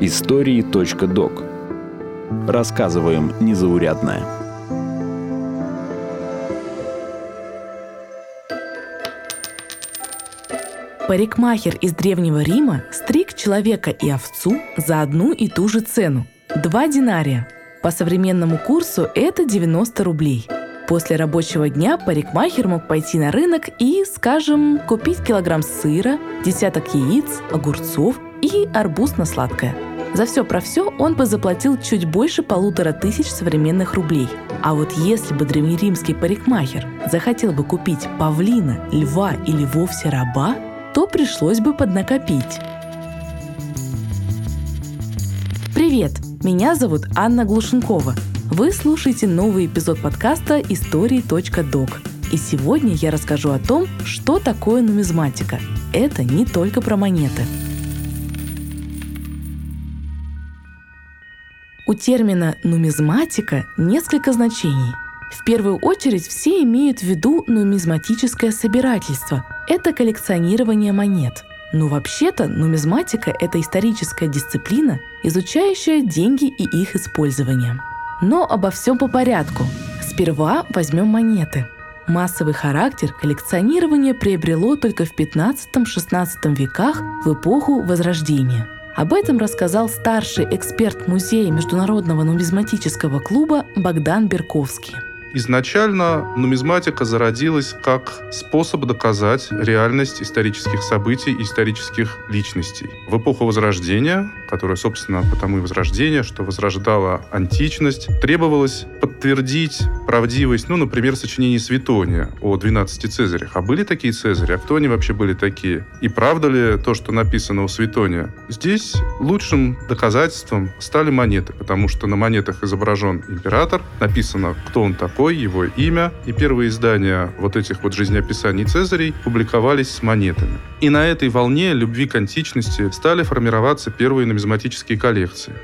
Истории.док Рассказываем незаурядное. Парикмахер из Древнего Рима стриг человека и овцу за одну и ту же цену – два динария. По современному курсу это 90 рублей. После рабочего дня парикмахер мог пойти на рынок и, скажем, купить килограмм сыра, десяток яиц, огурцов и арбуз на сладкое. За все про все он бы заплатил чуть больше полутора тысяч современных рублей. А вот если бы древнеримский парикмахер захотел бы купить павлина, льва или вовсе раба, то пришлось бы поднакопить. Привет! Меня зовут Анна Глушенкова. Вы слушаете новый эпизод подкаста «Истории.док». И сегодня я расскажу о том, что такое нумизматика. Это не только про монеты. У термина «нумизматика» несколько значений. В первую очередь все имеют в виду нумизматическое собирательство – это коллекционирование монет. Но вообще-то нумизматика – это историческая дисциплина, изучающая деньги и их использование. Но обо всем по порядку. Сперва возьмем монеты. Массовый характер коллекционирования приобрело только в 15-16 веках в эпоху Возрождения. Об этом рассказал старший эксперт Музея Международного нумизматического клуба Богдан Берковский. Изначально нумизматика зародилась как способ доказать реальность исторических событий и исторических личностей. В эпоху Возрождения, которая, собственно, потому и Возрождение, что возрождала античность, требовалось подтвердить правдивость, ну, например, сочинений Светония о 12 Цезарях. А были такие Цезари? А кто они вообще были такие? И правда ли то, что написано у Светония? Здесь лучшим доказательством стали монеты, потому что на монетах изображен император, написано, кто он такой, его имя. И первые издания вот этих вот жизнеописаний Цезарей публиковались с монетами. И на этой волне любви к античности стали формироваться первые нумизматические коллекции.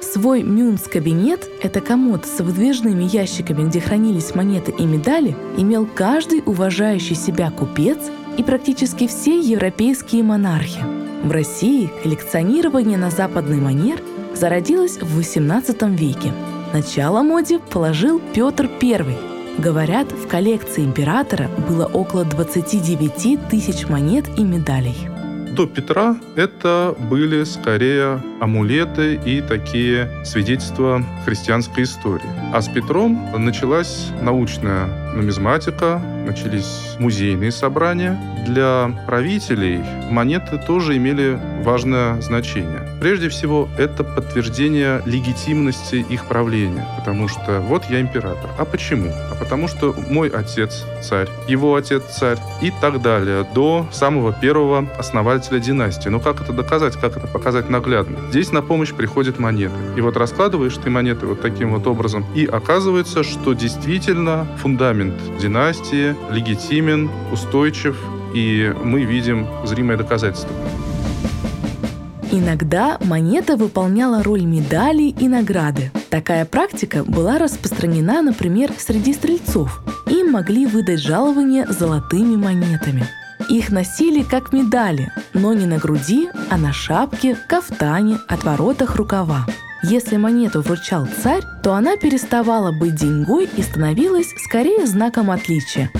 Свой Мюнс-кабинет, это комод с выдвижными ящиками, где хранились монеты и медали, имел каждый уважающий себя купец и практически все европейские монархи. В России коллекционирование на западный манер зародилось в XVIII веке – Начало моде положил Петр I. Говорят, в коллекции императора было около 29 тысяч монет и медалей. До Петра это были скорее амулеты и такие свидетельства христианской истории. А с Петром началась научная нумизматика, начались музейные собрания. Для правителей монеты тоже имели важное значение. Прежде всего, это подтверждение легитимности их правления, потому что вот я император. А почему? А потому что мой отец царь, его отец царь и так далее, до самого первого основателя династии. Но как это доказать, как это показать наглядно? Здесь на помощь приходят монеты. И вот раскладываешь ты монеты вот таким вот образом, и оказывается, что действительно фундамент династии легитимен, устойчив, и мы видим зримое доказательство. Иногда монета выполняла роль медали и награды. Такая практика была распространена, например, среди стрельцов. Им могли выдать жалование золотыми монетами. Их носили как медали, но не на груди, а на шапке, кафтане, отворотах рукава. Если монету вручал царь, то она переставала быть деньгой и становилась скорее знаком отличия.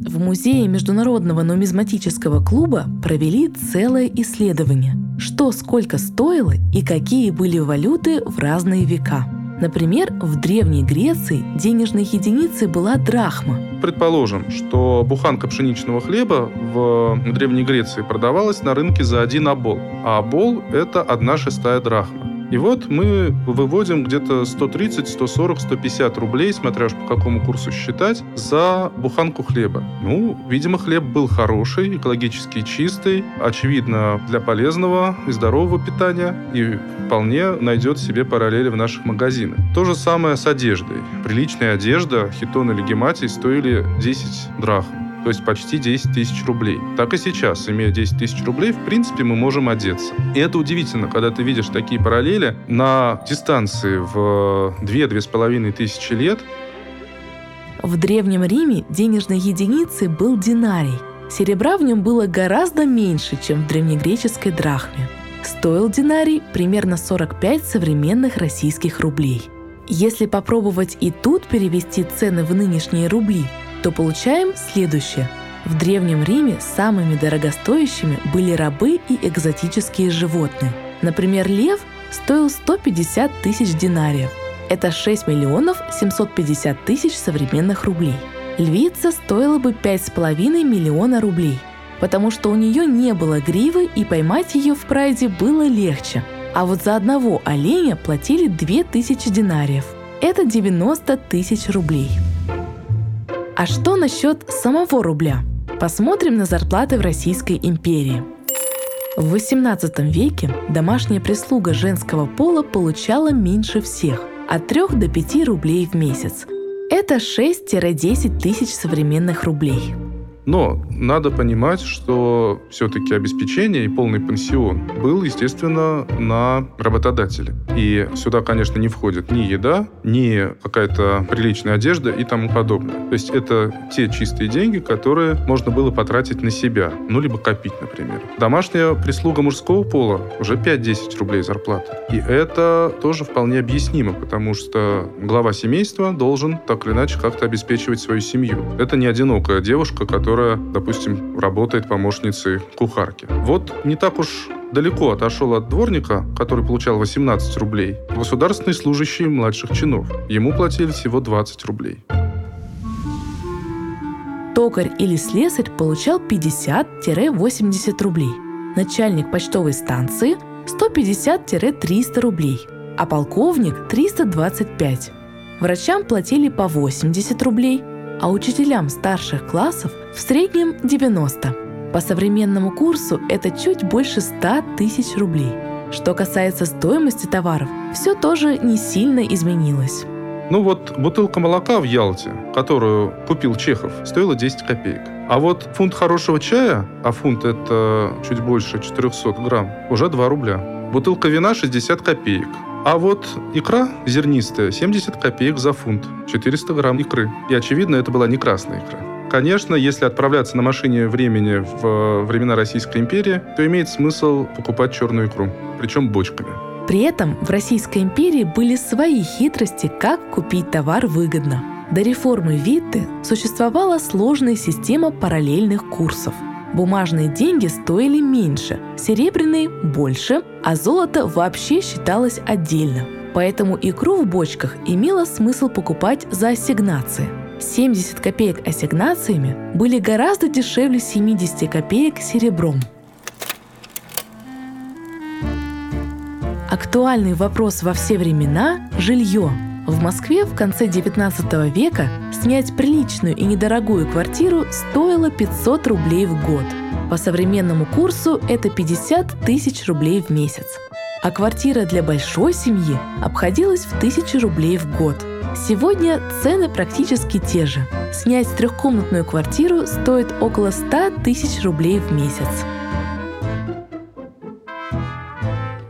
В Музее Международного нумизматического клуба провели целое исследование, что сколько стоило и какие были валюты в разные века – Например, в Древней Греции денежной единицей была драхма. Предположим, что буханка пшеничного хлеба в Древней Греции продавалась на рынке за один обол, а обол – это одна шестая драхма. И вот мы выводим где-то 130, 140, 150 рублей, смотря по какому курсу считать, за буханку хлеба. Ну, видимо, хлеб был хороший, экологически чистый, очевидно, для полезного и здорового питания, и вполне найдет себе параллели в наших магазинах. То же самое с одеждой. Приличная одежда, хитон или гематий стоили 10 драхм то есть почти 10 тысяч рублей. Так и сейчас, имея 10 тысяч рублей, в принципе, мы можем одеться. И это удивительно, когда ты видишь такие параллели на дистанции в 2-2,5 тысячи лет, В Древнем Риме денежной единицей был динарий. Серебра в нем было гораздо меньше, чем в древнегреческой драхме. Стоил динарий примерно 45 современных российских рублей. Если попробовать и тут перевести цены в нынешние рубли, то получаем следующее. В Древнем Риме самыми дорогостоящими были рабы и экзотические животные. Например, лев стоил 150 тысяч динариев. Это 6 миллионов 750 тысяч современных рублей. Львица стоила бы 5,5 миллиона рублей, потому что у нее не было гривы и поймать ее в прайде было легче. А вот за одного оленя платили 2000 динариев. Это 90 тысяч рублей. А что насчет самого рубля? Посмотрим на зарплаты в Российской империи. В XVIII веке домашняя прислуга женского пола получала меньше всех – от 3 до 5 рублей в месяц. Это 6-10 тысяч современных рублей. Но надо понимать, что все-таки обеспечение и полный пансион был, естественно, на работодателе. И сюда, конечно, не входит ни еда, ни какая-то приличная одежда и тому подобное. То есть это те чистые деньги, которые можно было потратить на себя, ну, либо копить, например. Домашняя прислуга мужского пола уже 5-10 рублей зарплаты. И это тоже вполне объяснимо, потому что глава семейства должен так или иначе как-то обеспечивать свою семью. Это не одинокая девушка, которая которая, допустим, работает помощницей кухарки. Вот не так уж далеко отошел от дворника, который получал 18 рублей, государственный служащий младших чинов. Ему платили всего 20 рублей. Токарь или слесарь получал 50-80 рублей. Начальник почтовой станции 150-300 рублей, а полковник 325. Врачам платили по 80 рублей – а учителям старших классов в среднем 90. По современному курсу это чуть больше 100 тысяч рублей. Что касается стоимости товаров, все тоже не сильно изменилось. Ну вот бутылка молока в Ялте, которую купил Чехов, стоила 10 копеек. А вот фунт хорошего чая, а фунт это чуть больше 400 грамм, уже 2 рубля. Бутылка вина 60 копеек. А вот икра зернистая 70 копеек за фунт, 400 грамм икры. И, очевидно, это была не красная икра. Конечно, если отправляться на машине времени в времена Российской империи, то имеет смысл покупать черную икру, причем бочками. При этом в Российской империи были свои хитрости, как купить товар выгодно. До реформы Витты существовала сложная система параллельных курсов – Бумажные деньги стоили меньше, серебряные – больше, а золото вообще считалось отдельно. Поэтому икру в бочках имело смысл покупать за ассигнации. 70 копеек ассигнациями были гораздо дешевле 70 копеек серебром. Актуальный вопрос во все времена – жилье – в Москве в конце 19 века снять приличную и недорогую квартиру стоило 500 рублей в год. По современному курсу это 50 тысяч рублей в месяц. А квартира для большой семьи обходилась в 1000 рублей в год. Сегодня цены практически те же. Снять трехкомнатную квартиру стоит около 100 тысяч рублей в месяц.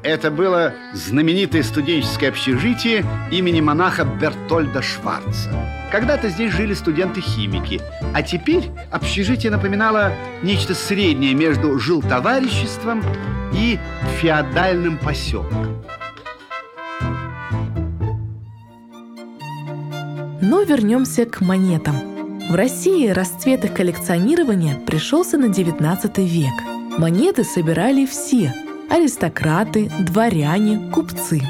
Это было знаменитое студенческое общежитие имени монаха Бертольда Шварца. Когда-то здесь жили студенты-химики, а теперь общежитие напоминало нечто среднее между жилтовариществом и феодальным поселком. Но вернемся к монетам. В России расцвет их коллекционирования пришелся на 19 век. Монеты собирали все – аристократы, дворяне, купцы.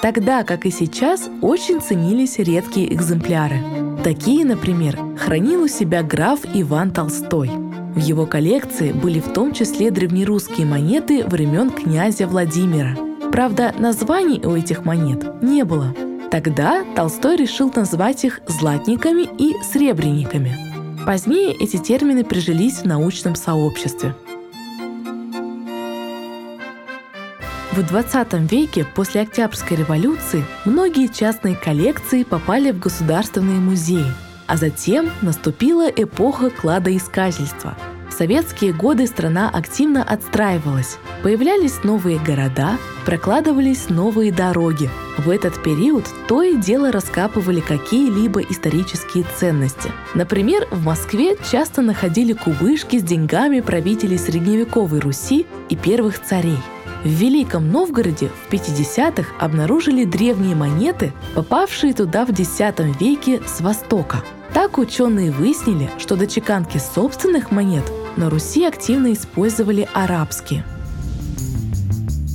Тогда, как и сейчас, очень ценились редкие экземпляры. Такие, например, хранил у себя граф Иван Толстой. В его коллекции были в том числе древнерусские монеты времен князя Владимира. Правда, названий у этих монет не было. Тогда Толстой решил назвать их златниками и сребрениками. Позднее эти термины прижились в научном сообществе – В 20 веке после Октябрьской революции многие частные коллекции попали в государственные музеи, а затем наступила эпоха кладоискательства. В советские годы страна активно отстраивалась. Появлялись новые города, прокладывались новые дороги. В этот период то и дело раскапывали какие-либо исторические ценности. Например, в Москве часто находили кубышки с деньгами правителей средневековой Руси и первых царей. В Великом Новгороде в 50-х обнаружили древние монеты, попавшие туда в X веке с Востока. Так ученые выяснили, что до чеканки собственных монет на Руси активно использовали арабские.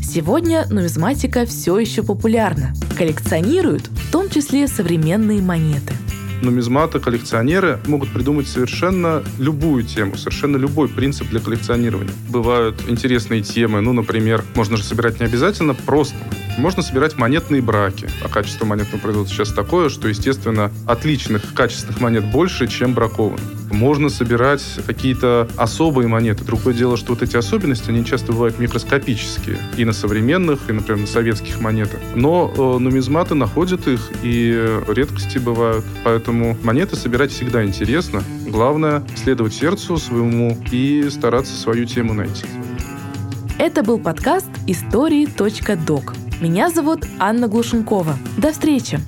Сегодня нумизматика все еще популярна. Коллекционируют в том числе современные монеты – нумизматы, коллекционеры могут придумать совершенно любую тему, совершенно любой принцип для коллекционирования. Бывают интересные темы, ну, например, можно же собирать не обязательно просто можно собирать монетные браки. А качество монетного производства сейчас такое, что, естественно, отличных качественных монет больше, чем бракованных. Можно собирать какие-то особые монеты. Другое дело, что вот эти особенности, они часто бывают микроскопические. И на современных, и, например, на советских монетах. Но э, нумизматы находят их, и редкости бывают. Поэтому монеты собирать всегда интересно. Главное — следовать сердцу своему и стараться свою тему найти. Это был подкаст «Истории.док». Меня зовут Анна Глушенкова. До встречи!